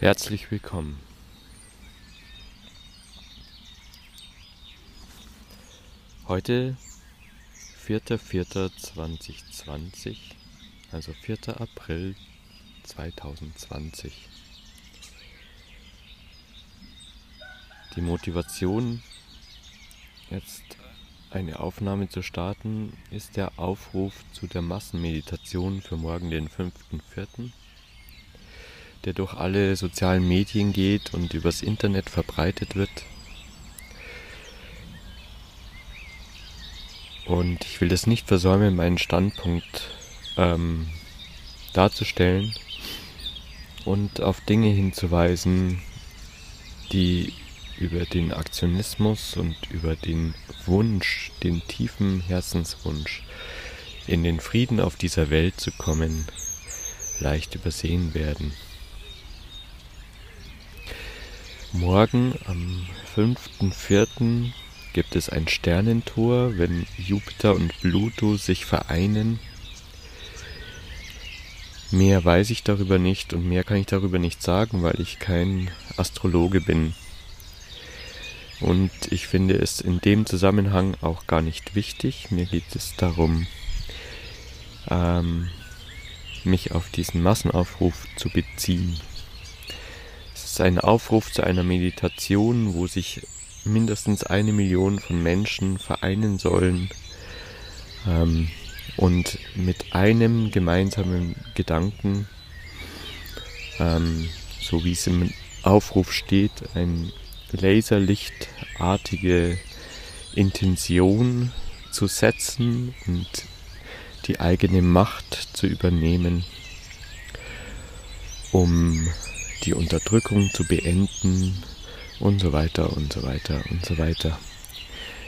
Herzlich willkommen. Heute 4.4.2020, also 4. April 2020. Die Motivation, jetzt eine Aufnahme zu starten, ist der Aufruf zu der Massenmeditation für morgen, den 5.4., der durch alle sozialen Medien geht und übers Internet verbreitet wird. Und ich will das nicht versäumen, meinen Standpunkt ähm, darzustellen und auf Dinge hinzuweisen, die über den Aktionismus und über den Wunsch, den tiefen Herzenswunsch, in den Frieden auf dieser Welt zu kommen, leicht übersehen werden. Morgen am 5.4. gibt es ein Sternentor, wenn Jupiter und Pluto sich vereinen. Mehr weiß ich darüber nicht und mehr kann ich darüber nicht sagen, weil ich kein Astrologe bin. Und ich finde es in dem Zusammenhang auch gar nicht wichtig. Mir geht es darum, ähm, mich auf diesen Massenaufruf zu beziehen. Ist ein Aufruf zu einer Meditation, wo sich mindestens eine Million von Menschen vereinen sollen ähm, und mit einem gemeinsamen Gedanken, ähm, so wie es im Aufruf steht, ein laserlichtartige Intention zu setzen und die eigene Macht zu übernehmen, um die Unterdrückung zu beenden und so weiter und so weiter und so weiter.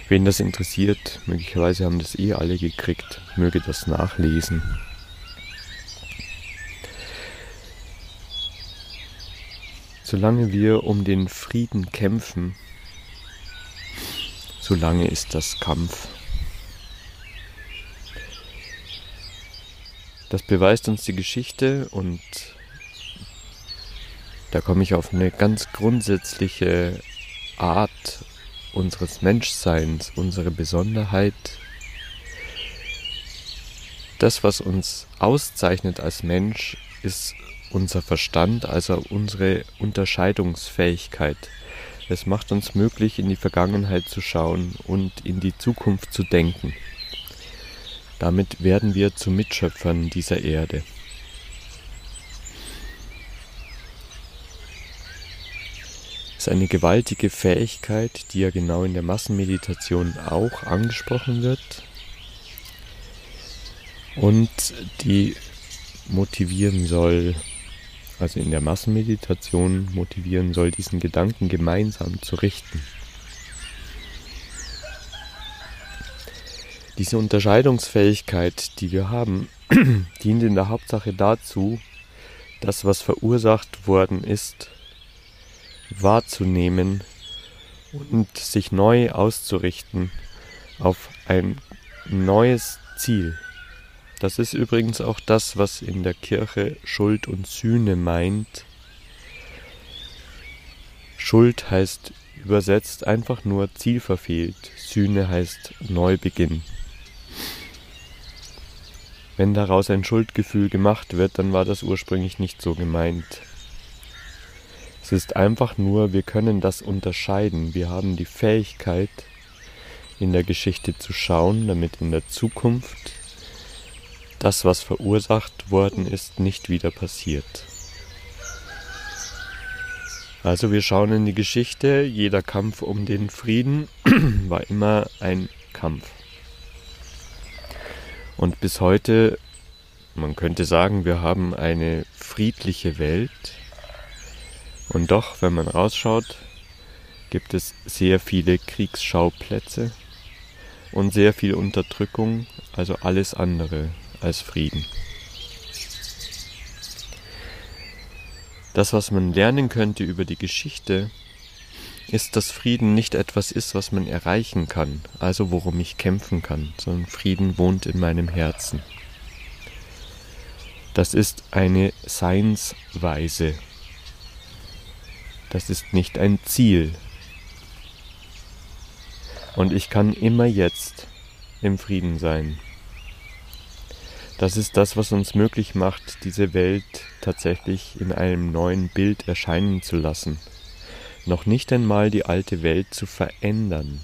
Wen das interessiert, möglicherweise haben das eh alle gekriegt, möge das nachlesen. Solange wir um den Frieden kämpfen, solange ist das Kampf. Das beweist uns die Geschichte und da komme ich auf eine ganz grundsätzliche Art unseres Menschseins, unsere Besonderheit. Das, was uns auszeichnet als Mensch, ist unser Verstand, also unsere Unterscheidungsfähigkeit. Es macht uns möglich, in die Vergangenheit zu schauen und in die Zukunft zu denken. Damit werden wir zu Mitschöpfern dieser Erde. Eine gewaltige Fähigkeit, die ja genau in der Massenmeditation auch angesprochen wird und die motivieren soll, also in der Massenmeditation motivieren soll, diesen Gedanken gemeinsam zu richten. Diese Unterscheidungsfähigkeit, die wir haben, dient in der Hauptsache dazu, das, was verursacht worden ist, wahrzunehmen und sich neu auszurichten auf ein neues Ziel. Das ist übrigens auch das, was in der Kirche Schuld und Sühne meint. Schuld heißt übersetzt einfach nur Ziel verfehlt. Sühne heißt Neubeginn. Wenn daraus ein Schuldgefühl gemacht wird, dann war das ursprünglich nicht so gemeint. Es ist einfach nur, wir können das unterscheiden. Wir haben die Fähigkeit, in der Geschichte zu schauen, damit in der Zukunft das, was verursacht worden ist, nicht wieder passiert. Also wir schauen in die Geschichte, jeder Kampf um den Frieden war immer ein Kampf. Und bis heute, man könnte sagen, wir haben eine friedliche Welt. Und doch, wenn man rausschaut, gibt es sehr viele Kriegsschauplätze und sehr viel Unterdrückung, also alles andere als Frieden. Das, was man lernen könnte über die Geschichte, ist, dass Frieden nicht etwas ist, was man erreichen kann, also worum ich kämpfen kann, sondern Frieden wohnt in meinem Herzen. Das ist eine Seinsweise. Das ist nicht ein Ziel. Und ich kann immer jetzt im Frieden sein. Das ist das, was uns möglich macht, diese Welt tatsächlich in einem neuen Bild erscheinen zu lassen. Noch nicht einmal die alte Welt zu verändern.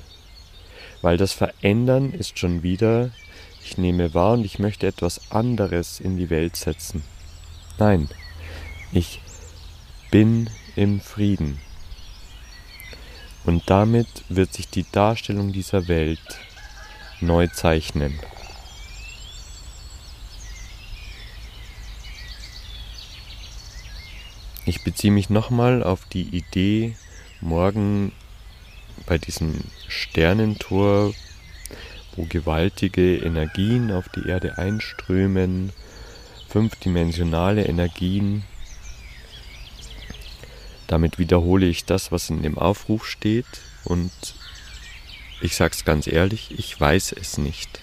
Weil das Verändern ist schon wieder, ich nehme wahr und ich möchte etwas anderes in die Welt setzen. Nein, ich bin im Frieden. Und damit wird sich die Darstellung dieser Welt neu zeichnen. Ich beziehe mich nochmal auf die Idee, morgen bei diesem Sternentor, wo gewaltige Energien auf die Erde einströmen, fünfdimensionale Energien. Damit wiederhole ich das, was in dem Aufruf steht und ich sage es ganz ehrlich, ich weiß es nicht.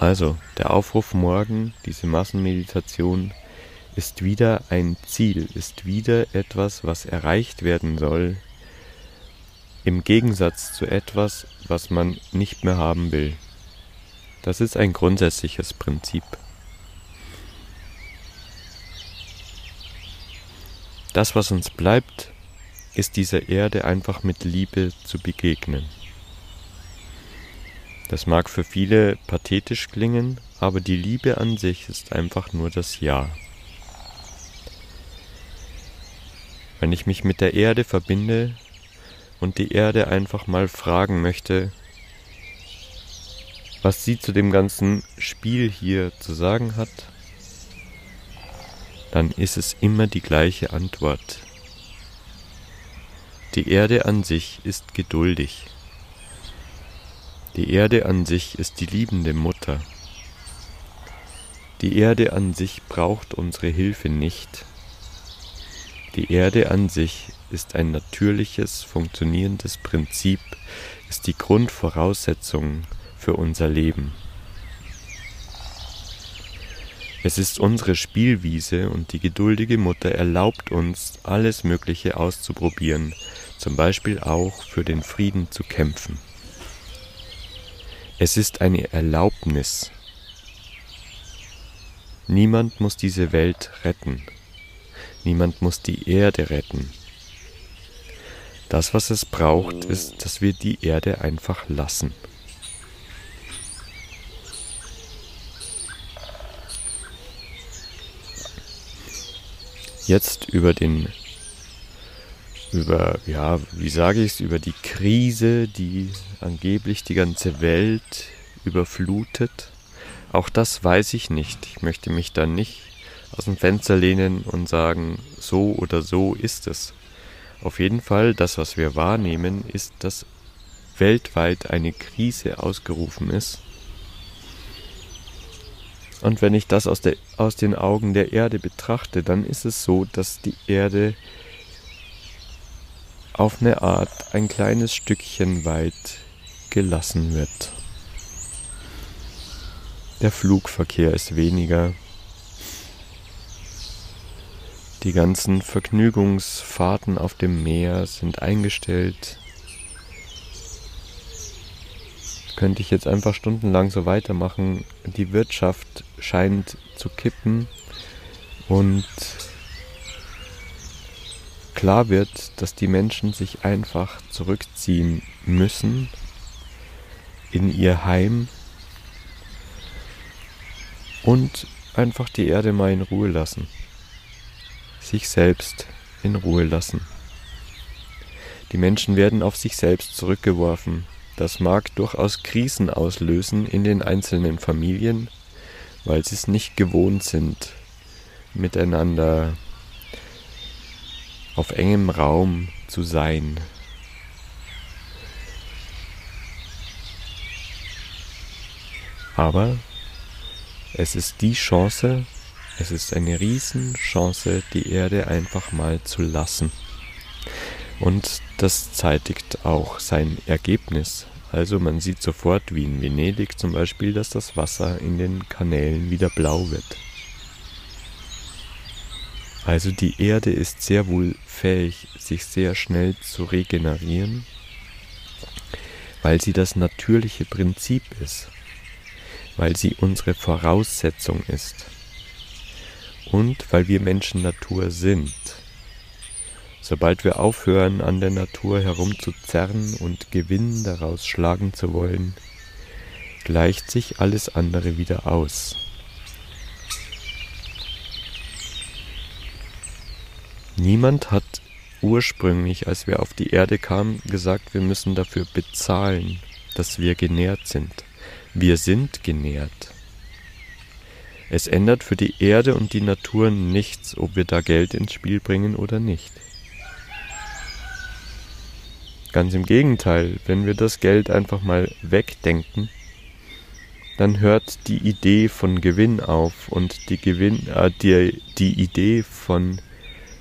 Also, der Aufruf morgen, diese Massenmeditation, ist wieder ein Ziel, ist wieder etwas, was erreicht werden soll, im Gegensatz zu etwas, was man nicht mehr haben will. Das ist ein grundsätzliches Prinzip. Das, was uns bleibt, ist dieser Erde einfach mit Liebe zu begegnen. Das mag für viele pathetisch klingen, aber die Liebe an sich ist einfach nur das Ja. Wenn ich mich mit der Erde verbinde und die Erde einfach mal fragen möchte, was sie zu dem ganzen Spiel hier zu sagen hat, dann ist es immer die gleiche Antwort. Die Erde an sich ist geduldig. Die Erde an sich ist die liebende Mutter. Die Erde an sich braucht unsere Hilfe nicht. Die Erde an sich ist ein natürliches, funktionierendes Prinzip, ist die Grundvoraussetzung für unser Leben. Es ist unsere Spielwiese und die geduldige Mutter erlaubt uns, alles Mögliche auszuprobieren, zum Beispiel auch für den Frieden zu kämpfen. Es ist eine Erlaubnis. Niemand muss diese Welt retten. Niemand muss die Erde retten. Das, was es braucht, ist, dass wir die Erde einfach lassen. Jetzt über den über, ja, wie sage ich es, über die Krise, die angeblich die ganze Welt überflutet. Auch das weiß ich nicht. Ich möchte mich da nicht aus dem Fenster lehnen und sagen, so oder so ist es. Auf jeden Fall, das, was wir wahrnehmen, ist, dass weltweit eine Krise ausgerufen ist. Und wenn ich das aus, der, aus den Augen der Erde betrachte, dann ist es so, dass die Erde auf eine Art ein kleines Stückchen weit gelassen wird. Der Flugverkehr ist weniger. Die ganzen Vergnügungsfahrten auf dem Meer sind eingestellt. Könnte ich jetzt einfach stundenlang so weitermachen. Die Wirtschaft scheint zu kippen und klar wird, dass die Menschen sich einfach zurückziehen müssen in ihr Heim und einfach die Erde mal in Ruhe lassen. Sich selbst in Ruhe lassen. Die Menschen werden auf sich selbst zurückgeworfen. Das mag durchaus Krisen auslösen in den einzelnen Familien, weil sie es nicht gewohnt sind, miteinander auf engem Raum zu sein. Aber es ist die Chance, es ist eine Riesenchance, die Erde einfach mal zu lassen. Und das zeitigt auch sein Ergebnis. Also man sieht sofort, wie in Venedig zum Beispiel, dass das Wasser in den Kanälen wieder blau wird. Also die Erde ist sehr wohl fähig, sich sehr schnell zu regenerieren, weil sie das natürliche Prinzip ist, weil sie unsere Voraussetzung ist und weil wir Menschen Natur sind. Sobald wir aufhören, an der Natur herumzuzerren und Gewinn daraus schlagen zu wollen, gleicht sich alles andere wieder aus. Niemand hat ursprünglich, als wir auf die Erde kamen, gesagt, wir müssen dafür bezahlen, dass wir genährt sind. Wir sind genährt. Es ändert für die Erde und die Natur nichts, ob wir da Geld ins Spiel bringen oder nicht. Ganz im Gegenteil, wenn wir das Geld einfach mal wegdenken, dann hört die Idee von Gewinn auf und die, Gewinn, äh, die, die Idee von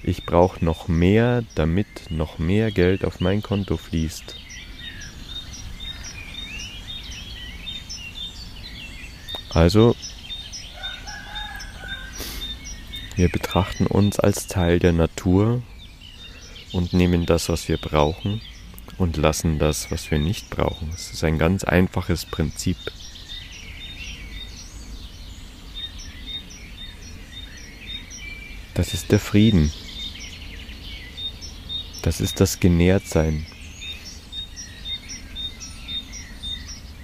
ich brauche noch mehr, damit noch mehr Geld auf mein Konto fließt. Also, wir betrachten uns als Teil der Natur und nehmen das, was wir brauchen und lassen das, was wir nicht brauchen. Es ist ein ganz einfaches Prinzip. Das ist der Frieden. Das ist das Genährtsein.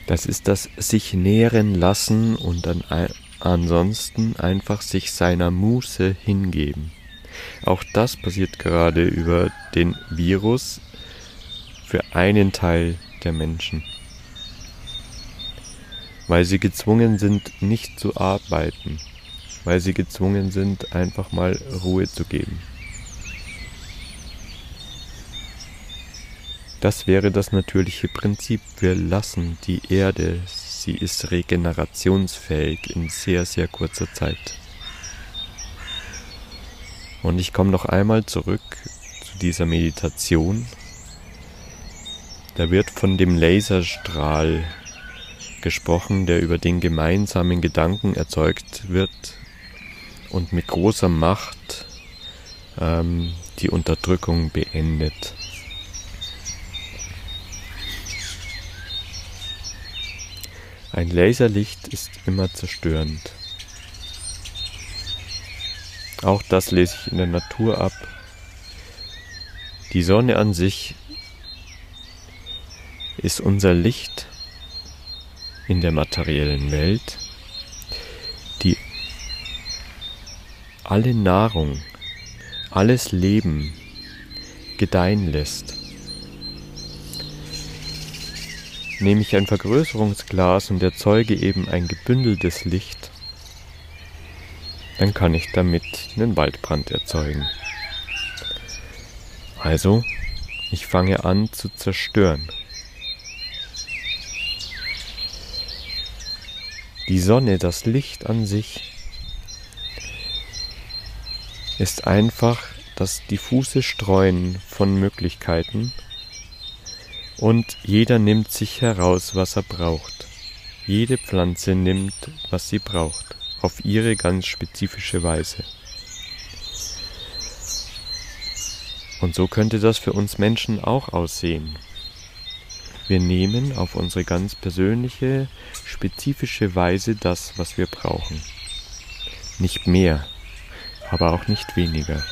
Das ist das sich nähren lassen und dann ansonsten einfach sich seiner Muße hingeben. Auch das passiert gerade über den Virus für einen Teil der Menschen, weil sie gezwungen sind, nicht zu arbeiten, weil sie gezwungen sind, einfach mal Ruhe zu geben. Das wäre das natürliche Prinzip. Wir lassen die Erde, sie ist regenerationsfähig in sehr, sehr kurzer Zeit. Und ich komme noch einmal zurück zu dieser Meditation. Da wird von dem Laserstrahl gesprochen, der über den gemeinsamen Gedanken erzeugt wird und mit großer Macht ähm, die Unterdrückung beendet. Ein Laserlicht ist immer zerstörend. Auch das lese ich in der Natur ab. Die Sonne an sich ist unser Licht in der materiellen Welt, die alle Nahrung, alles Leben gedeihen lässt. nehme ich ein Vergrößerungsglas und erzeuge eben ein gebündeltes Licht, dann kann ich damit einen Waldbrand erzeugen. Also, ich fange an zu zerstören. Die Sonne, das Licht an sich, ist einfach das diffuse Streuen von Möglichkeiten und jeder nimmt sich heraus, was er braucht. Jede Pflanze nimmt, was sie braucht, auf ihre ganz spezifische Weise. Und so könnte das für uns Menschen auch aussehen. Wir nehmen auf unsere ganz persönliche, spezifische Weise das, was wir brauchen. Nicht mehr, aber auch nicht weniger.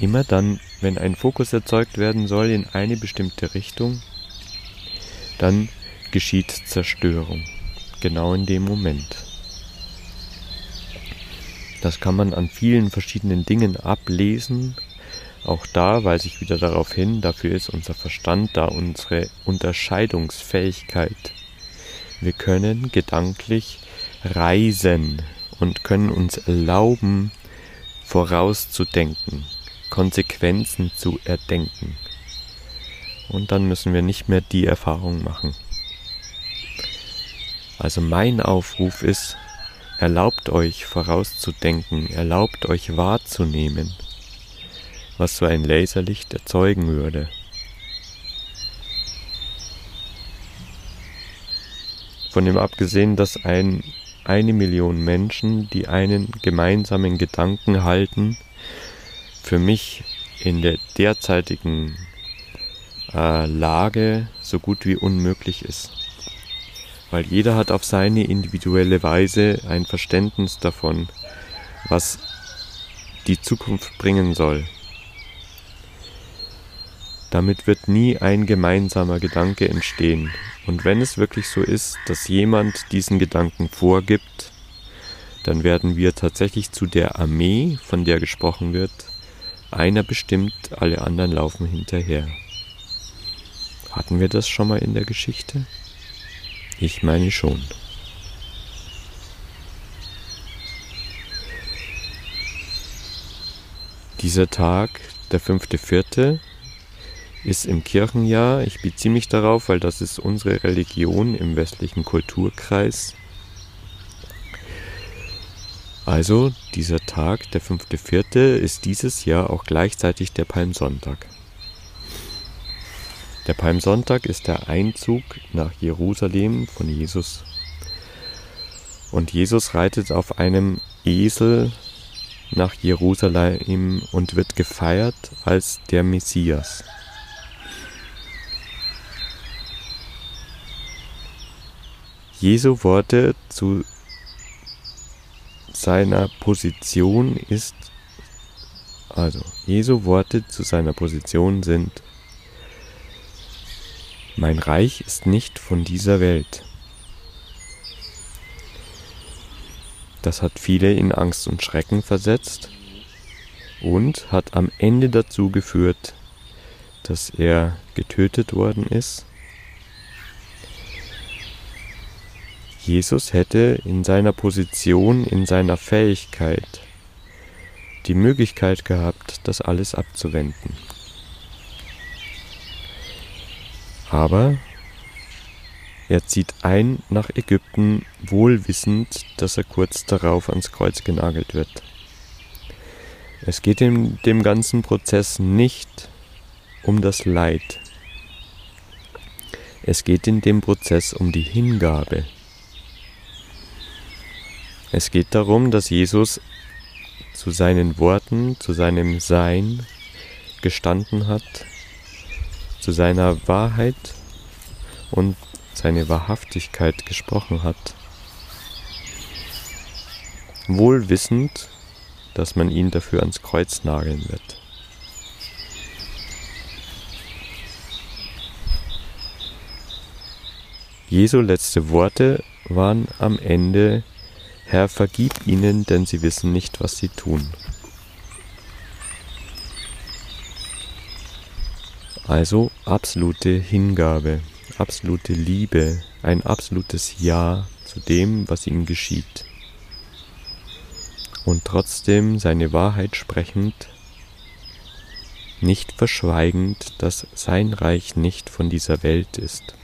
Immer dann, wenn ein Fokus erzeugt werden soll in eine bestimmte Richtung, dann geschieht Zerstörung, genau in dem Moment. Das kann man an vielen verschiedenen Dingen ablesen. Auch da weise ich wieder darauf hin, dafür ist unser Verstand da, unsere Unterscheidungsfähigkeit. Wir können gedanklich reisen und können uns erlauben, vorauszudenken, Konsequenzen zu erdenken. Und dann müssen wir nicht mehr die Erfahrung machen. Also mein Aufruf ist, erlaubt euch vorauszudenken, erlaubt euch wahrzunehmen, was so ein Laserlicht erzeugen würde. Von dem abgesehen, dass ein eine Million Menschen, die einen gemeinsamen Gedanken halten, für mich in der derzeitigen äh, Lage so gut wie unmöglich ist. Weil jeder hat auf seine individuelle Weise ein Verständnis davon, was die Zukunft bringen soll. Damit wird nie ein gemeinsamer Gedanke entstehen. Und wenn es wirklich so ist, dass jemand diesen Gedanken vorgibt, dann werden wir tatsächlich zu der Armee, von der gesprochen wird, einer bestimmt, alle anderen laufen hinterher. Hatten wir das schon mal in der Geschichte? Ich meine schon. Dieser Tag, der fünfte Vierte, ist im Kirchenjahr. Ich beziehe mich darauf, weil das ist unsere Religion im westlichen Kulturkreis. Also dieser Tag, der fünfte Vierte, ist dieses Jahr auch gleichzeitig der Palmsonntag. Der Palmsonntag ist der Einzug nach Jerusalem von Jesus. Und Jesus reitet auf einem Esel nach Jerusalem und wird gefeiert als der Messias. Jesu Worte zu seiner Position ist, also Jesu Worte zu seiner Position sind, mein Reich ist nicht von dieser Welt. Das hat viele in Angst und Schrecken versetzt und hat am Ende dazu geführt, dass er getötet worden ist Jesus hätte in seiner Position, in seiner Fähigkeit die Möglichkeit gehabt, das alles abzuwenden. Aber er zieht ein nach Ägypten, wohl wissend, dass er kurz darauf ans Kreuz genagelt wird. Es geht in dem ganzen Prozess nicht um das Leid. Es geht in dem Prozess um die Hingabe, es geht darum, dass Jesus zu seinen Worten, zu seinem Sein gestanden hat, zu seiner Wahrheit und seine Wahrhaftigkeit gesprochen hat. Wohl wissend, dass man ihn dafür ans Kreuz nageln wird. Jesu letzte Worte waren am Ende Herr, vergib ihnen, denn sie wissen nicht, was sie tun. Also absolute Hingabe, absolute Liebe, ein absolutes Ja zu dem, was ihnen geschieht. Und trotzdem seine Wahrheit sprechend, nicht verschweigend, dass sein Reich nicht von dieser Welt ist.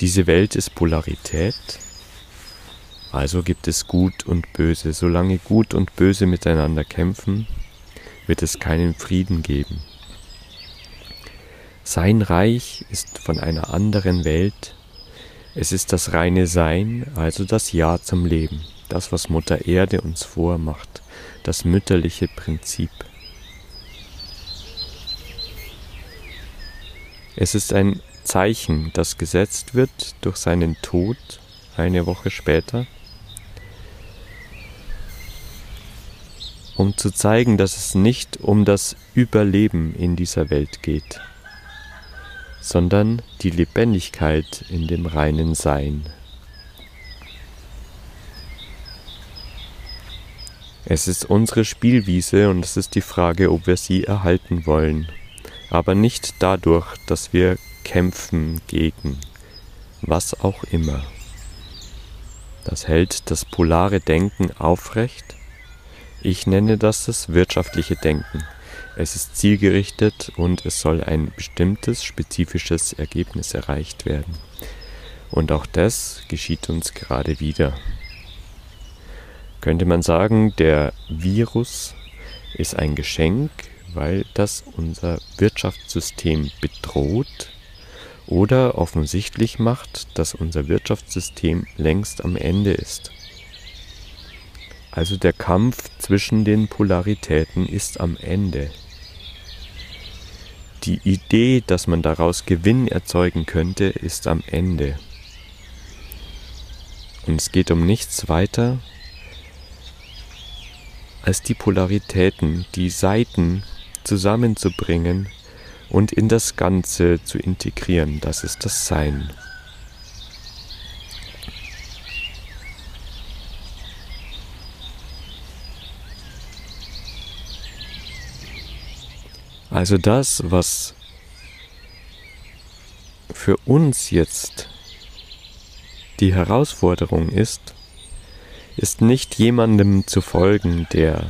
Diese Welt ist Polarität, also gibt es Gut und Böse. Solange Gut und Böse miteinander kämpfen, wird es keinen Frieden geben. Sein Reich ist von einer anderen Welt. Es ist das reine Sein, also das Ja zum Leben, das, was Mutter Erde uns vormacht, das mütterliche Prinzip. Es ist ein Zeichen, das gesetzt wird durch seinen Tod eine Woche später um zu zeigen, dass es nicht um das Überleben in dieser Welt geht, sondern die Lebendigkeit in dem reinen Sein. Es ist unsere Spielwiese und es ist die Frage, ob wir sie erhalten wollen, aber nicht dadurch, dass wir kämpfen gegen was auch immer. Das hält das polare Denken aufrecht ich nenne das das wirtschaftliche Denken. Es ist zielgerichtet und es soll ein bestimmtes, spezifisches Ergebnis erreicht werden. Und auch das geschieht uns gerade wieder. Könnte man sagen, der Virus ist ein Geschenk, weil das unser Wirtschaftssystem bedroht oder offensichtlich macht, dass unser Wirtschaftssystem längst am Ende ist. Also der Kampf zwischen den Polaritäten ist am Ende. Die Idee, dass man daraus Gewinn erzeugen könnte, ist am Ende. Und es geht um nichts weiter als die Polaritäten, die Seiten zusammenzubringen und in das Ganze zu integrieren. Das ist das Sein. Also das, was für uns jetzt die Herausforderung ist, ist nicht jemandem zu folgen, der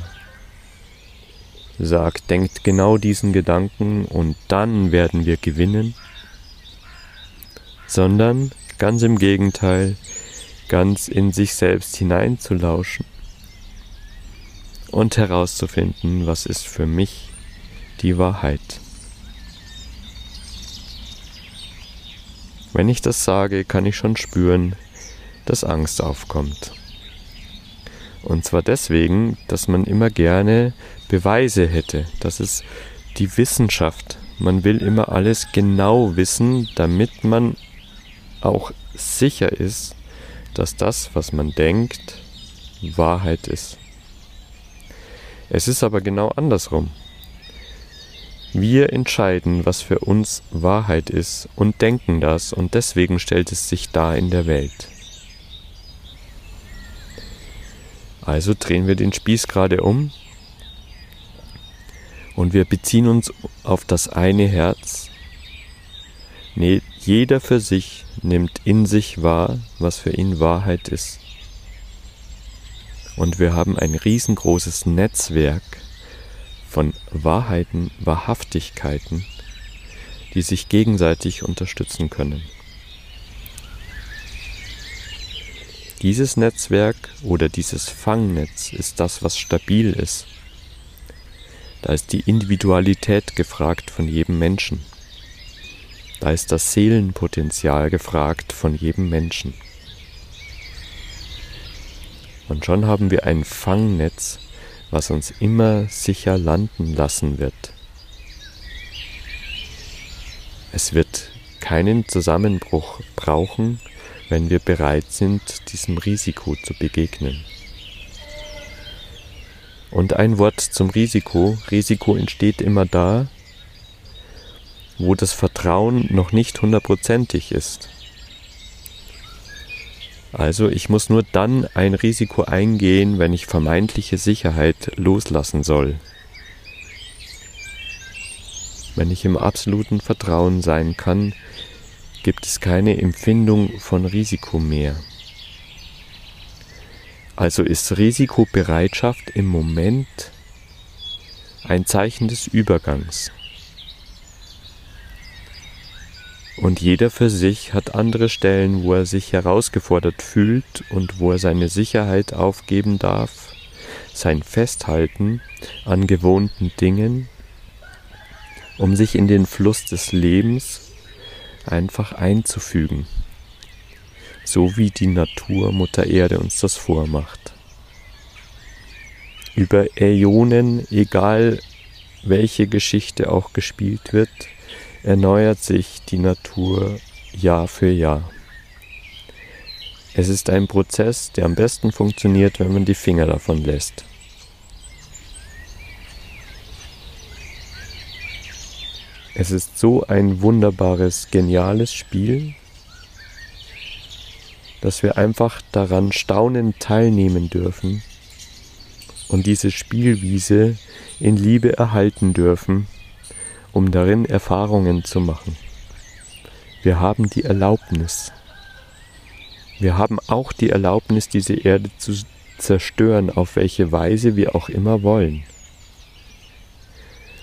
sagt, denkt genau diesen Gedanken und dann werden wir gewinnen, sondern ganz im Gegenteil, ganz in sich selbst hineinzulauschen und herauszufinden, was ist für mich die Wahrheit. Wenn ich das sage, kann ich schon spüren, dass Angst aufkommt. Und zwar deswegen, dass man immer gerne Beweise hätte. Das ist die Wissenschaft. Man will immer alles genau wissen, damit man auch sicher ist, dass das, was man denkt, Wahrheit ist. Es ist aber genau andersrum. Wir entscheiden, was für uns Wahrheit ist und denken das und deswegen stellt es sich dar in der Welt. Also drehen wir den Spieß gerade um und wir beziehen uns auf das eine Herz. Nee, jeder für sich nimmt in sich wahr, was für ihn Wahrheit ist. Und wir haben ein riesengroßes Netzwerk von Wahrheiten, Wahrhaftigkeiten, die sich gegenseitig unterstützen können. Dieses Netzwerk oder dieses Fangnetz ist das, was stabil ist. Da ist die Individualität gefragt von jedem Menschen. Da ist das Seelenpotenzial gefragt von jedem Menschen. Und schon haben wir ein Fangnetz, was uns immer sicher landen lassen wird. Es wird keinen Zusammenbruch brauchen, wenn wir bereit sind, diesem Risiko zu begegnen. Und ein Wort zum Risiko. Risiko entsteht immer da, wo das Vertrauen noch nicht hundertprozentig ist. Also ich muss nur dann ein Risiko eingehen, wenn ich vermeintliche Sicherheit loslassen soll. Wenn ich im absoluten Vertrauen sein kann, gibt es keine Empfindung von Risiko mehr. Also ist Risikobereitschaft im Moment ein Zeichen des Übergangs. Und jeder für sich hat andere Stellen, wo er sich herausgefordert fühlt und wo er seine Sicherheit aufgeben darf, sein Festhalten an gewohnten Dingen, um sich in den Fluss des Lebens einfach einzufügen, so wie die Natur Mutter Erde uns das vormacht. Über Äonen, egal welche Geschichte auch gespielt wird, erneuert sich die Natur Jahr für Jahr. Es ist ein Prozess, der am besten funktioniert, wenn man die Finger davon lässt. Es ist so ein wunderbares, geniales Spiel, dass wir einfach daran staunend teilnehmen dürfen und diese Spielwiese in Liebe erhalten dürfen um darin Erfahrungen zu machen. Wir haben die Erlaubnis. Wir haben auch die Erlaubnis, diese Erde zu zerstören, auf welche Weise wir auch immer wollen.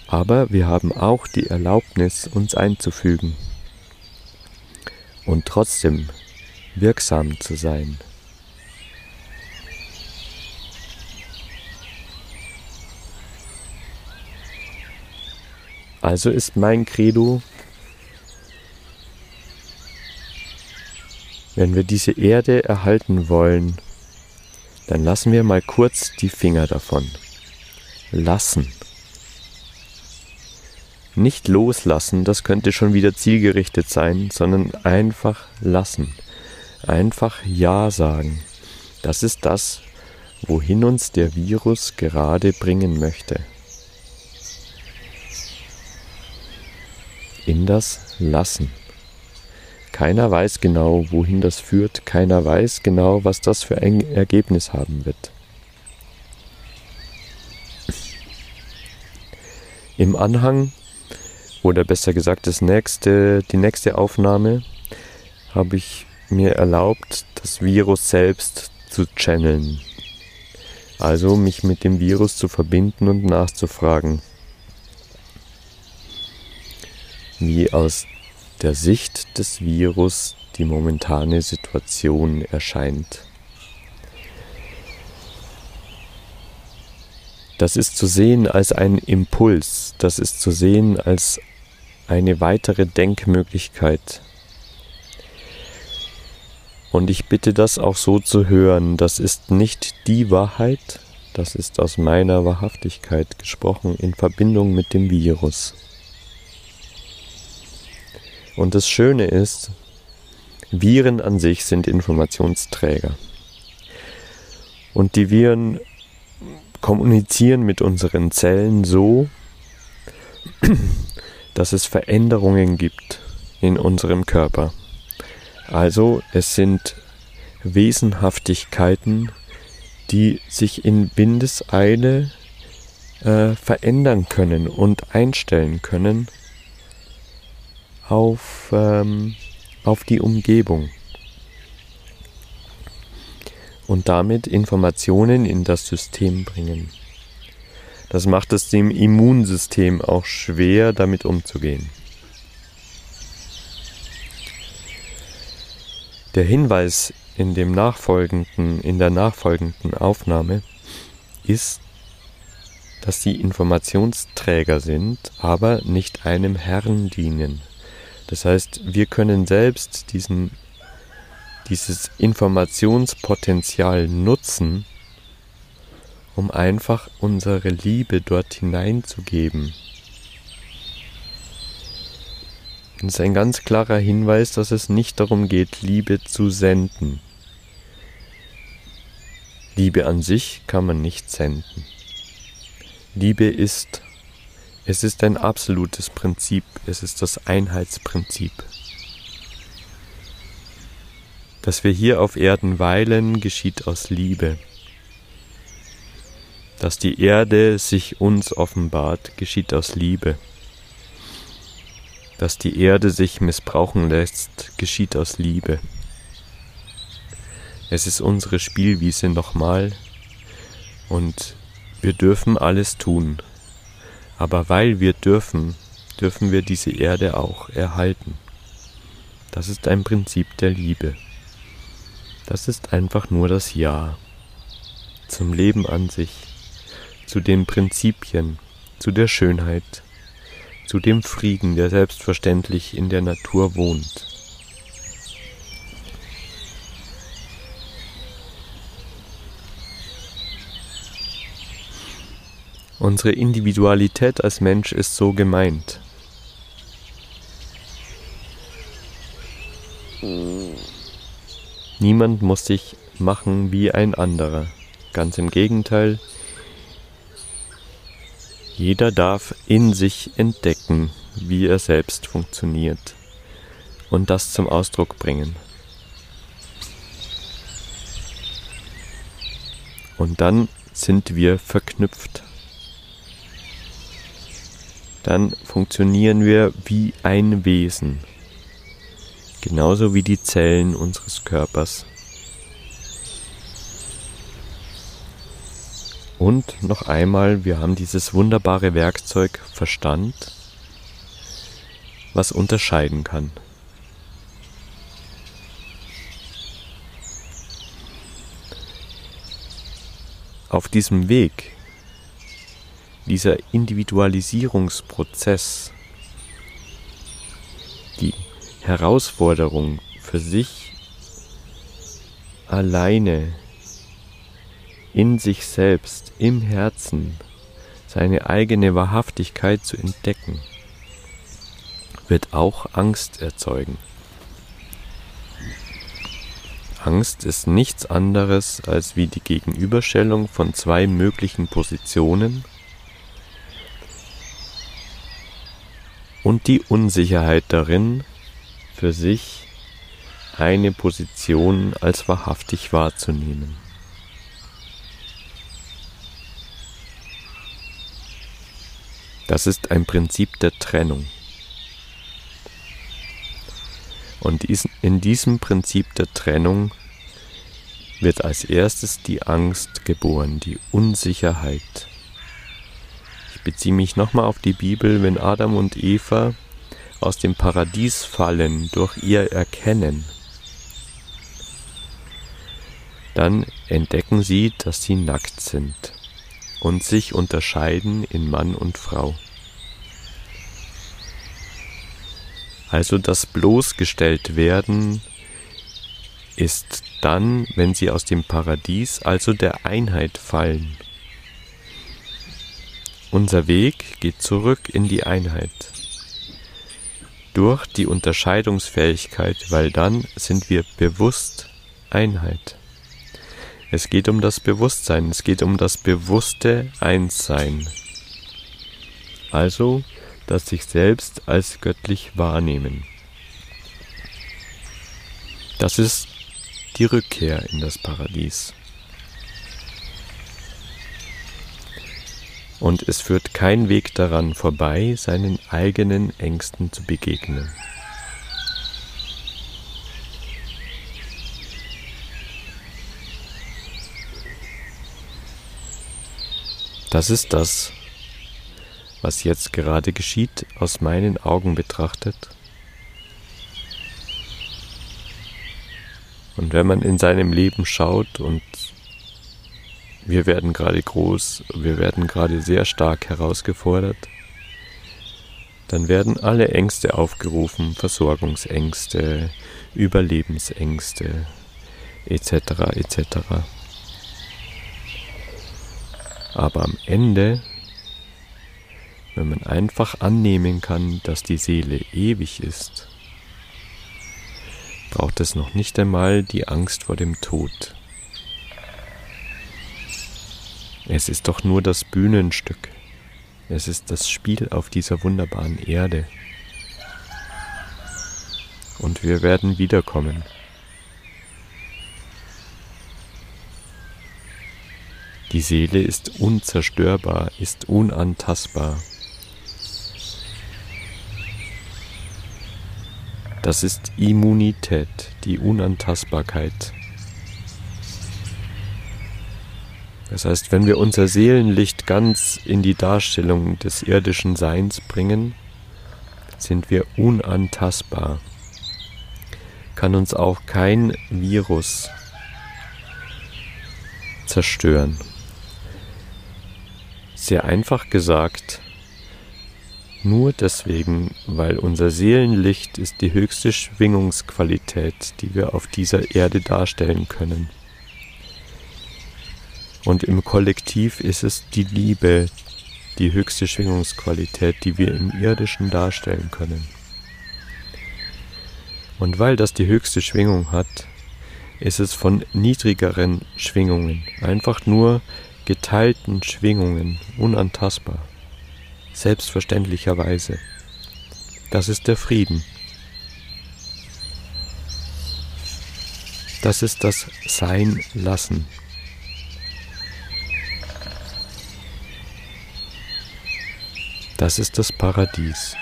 Aber wir haben auch die Erlaubnis, uns einzufügen und trotzdem wirksam zu sein. Also ist mein Credo, Wenn wir diese Erde erhalten wollen, dann lassen wir mal kurz die Finger davon. Lassen. Nicht loslassen, das könnte schon wieder zielgerichtet sein, sondern einfach lassen. Einfach Ja sagen. Das ist das, wohin uns der Virus gerade bringen möchte. In das Lassen. Keiner weiß genau, wohin das führt, keiner weiß genau, was das für ein Ergebnis haben wird. Im Anhang, oder besser gesagt das nächste, die nächste Aufnahme, habe ich mir erlaubt, das Virus selbst zu channeln. Also mich mit dem Virus zu verbinden und nachzufragen, wie aus der Sicht des Virus die momentane Situation erscheint. Das ist zu sehen als ein Impuls, das ist zu sehen als eine weitere Denkmöglichkeit. Und ich bitte das auch so zu hören, das ist nicht die Wahrheit, das ist aus meiner Wahrhaftigkeit gesprochen in Verbindung mit dem Virus. Und das Schöne ist, Viren an sich sind Informationsträger. Und die Viren kommunizieren mit unseren Zellen so, dass es Veränderungen gibt in unserem Körper. Also es sind Wesenhaftigkeiten, die sich in Windeseile äh, verändern können und einstellen können auf, ähm, auf die Umgebung und damit Informationen in das System bringen. Das macht es dem Immunsystem auch schwer, damit umzugehen. Der Hinweis in dem nachfolgenden, in der nachfolgenden Aufnahme ist, dass sie Informationsträger sind, aber nicht einem Herrn dienen. Das heißt, wir können selbst diesen, dieses Informationspotenzial nutzen, um einfach unsere Liebe dort hineinzugeben. Das ist ein ganz klarer Hinweis, dass es nicht darum geht, Liebe zu senden. Liebe an sich kann man nicht senden. Liebe ist es ist ein absolutes Prinzip, es ist das Einheitsprinzip. Dass wir hier auf Erden weilen, geschieht aus Liebe. Dass die Erde sich uns offenbart, geschieht aus Liebe. Dass die Erde sich missbrauchen lässt, geschieht aus Liebe. Es ist unsere Spielwiese nochmal und wir dürfen alles tun, aber weil wir dürfen, dürfen wir diese Erde auch erhalten. Das ist ein Prinzip der Liebe. Das ist einfach nur das Ja zum Leben an sich, zu den Prinzipien, zu der Schönheit, zu dem Frieden, der selbstverständlich in der Natur wohnt. Unsere Individualität als Mensch ist so gemeint. Niemand muss sich machen wie ein anderer. Ganz im Gegenteil, jeder darf in sich entdecken, wie er selbst funktioniert und das zum Ausdruck bringen. Und dann sind wir verknüpft dann funktionieren wir wie ein Wesen, genauso wie die Zellen unseres Körpers. Und noch einmal, wir haben dieses wunderbare Werkzeug Verstand, was unterscheiden kann. Auf diesem Weg dieser Individualisierungsprozess, die Herausforderung für sich alleine in sich selbst, im Herzen, seine eigene Wahrhaftigkeit zu entdecken, wird auch Angst erzeugen. Angst ist nichts anderes als wie die Gegenüberstellung von zwei möglichen Positionen und die Unsicherheit darin, für sich eine Position als wahrhaftig wahrzunehmen. Das ist ein Prinzip der Trennung. Und in diesem Prinzip der Trennung wird als erstes die Angst geboren, die Unsicherheit. Ich beziehe mich nochmal auf die Bibel, wenn Adam und Eva aus dem Paradies fallen durch ihr Erkennen, dann entdecken sie, dass sie nackt sind und sich unterscheiden in Mann und Frau. Also das bloßgestellt werden ist dann, wenn sie aus dem Paradies, also der Einheit fallen. Unser Weg geht zurück in die Einheit. Durch die Unterscheidungsfähigkeit, weil dann sind wir bewusst Einheit. Es geht um das Bewusstsein, es geht um das bewusste Einssein. Also das sich selbst als göttlich wahrnehmen. Das ist die Rückkehr in das Paradies. Und es führt kein Weg daran vorbei, seinen eigenen Ängsten zu begegnen. Das ist das, was jetzt gerade geschieht, aus meinen Augen betrachtet. Und wenn man in seinem Leben schaut und wir werden gerade groß, wir werden gerade sehr stark herausgefordert, dann werden alle Ängste aufgerufen, Versorgungsängste, Überlebensängste etc. etc. Aber am Ende wenn man einfach annehmen kann, dass die Seele ewig ist, braucht es noch nicht einmal die Angst vor dem Tod. Es ist doch nur das Bühnenstück. Es ist das Spiel auf dieser wunderbaren Erde. Und wir werden wiederkommen. Die Seele ist unzerstörbar, ist unantastbar. Das ist Immunität, die Unantastbarkeit. Das heißt, wenn wir unser Seelenlicht ganz in die Darstellung des irdischen Seins bringen, sind wir unantastbar. Kann uns auch kein Virus zerstören. Sehr einfach gesagt, nur deswegen, weil unser Seelenlicht ist die höchste Schwingungsqualität, die wir auf dieser Erde darstellen können. Und im Kollektiv ist es die Liebe, die höchste Schwingungsqualität, die wir im irdischen darstellen können. Und weil das die höchste Schwingung hat, ist es von niedrigeren Schwingungen, einfach nur geteilten Schwingungen unantastbar selbstverständlicherweise. Das ist der Frieden. Das ist das Sein lassen. Das ist das Paradies.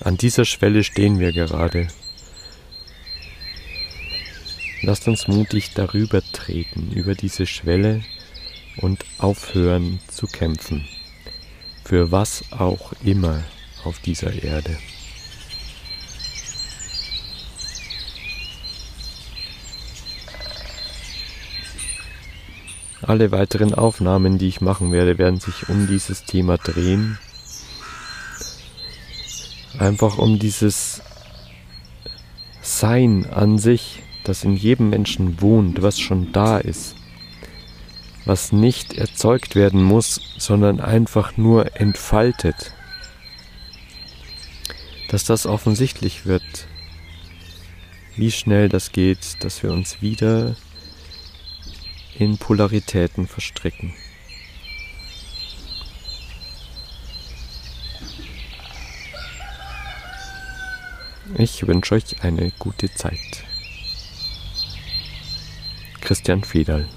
An dieser Schwelle stehen wir gerade. Lasst uns mutig darüber treten, über diese Schwelle und aufhören zu kämpfen für was auch immer auf dieser Erde. Alle weiteren Aufnahmen, die ich machen werde, werden sich um dieses Thema drehen. Einfach um dieses Sein an sich, das in jedem Menschen wohnt, was schon da ist, was nicht erzeugt werden muss, sondern einfach nur entfaltet, dass das offensichtlich wird, wie schnell das geht, dass wir uns wieder in Polaritäten verstricken. Ich wünsche euch eine gute Zeit. Christian Fiedal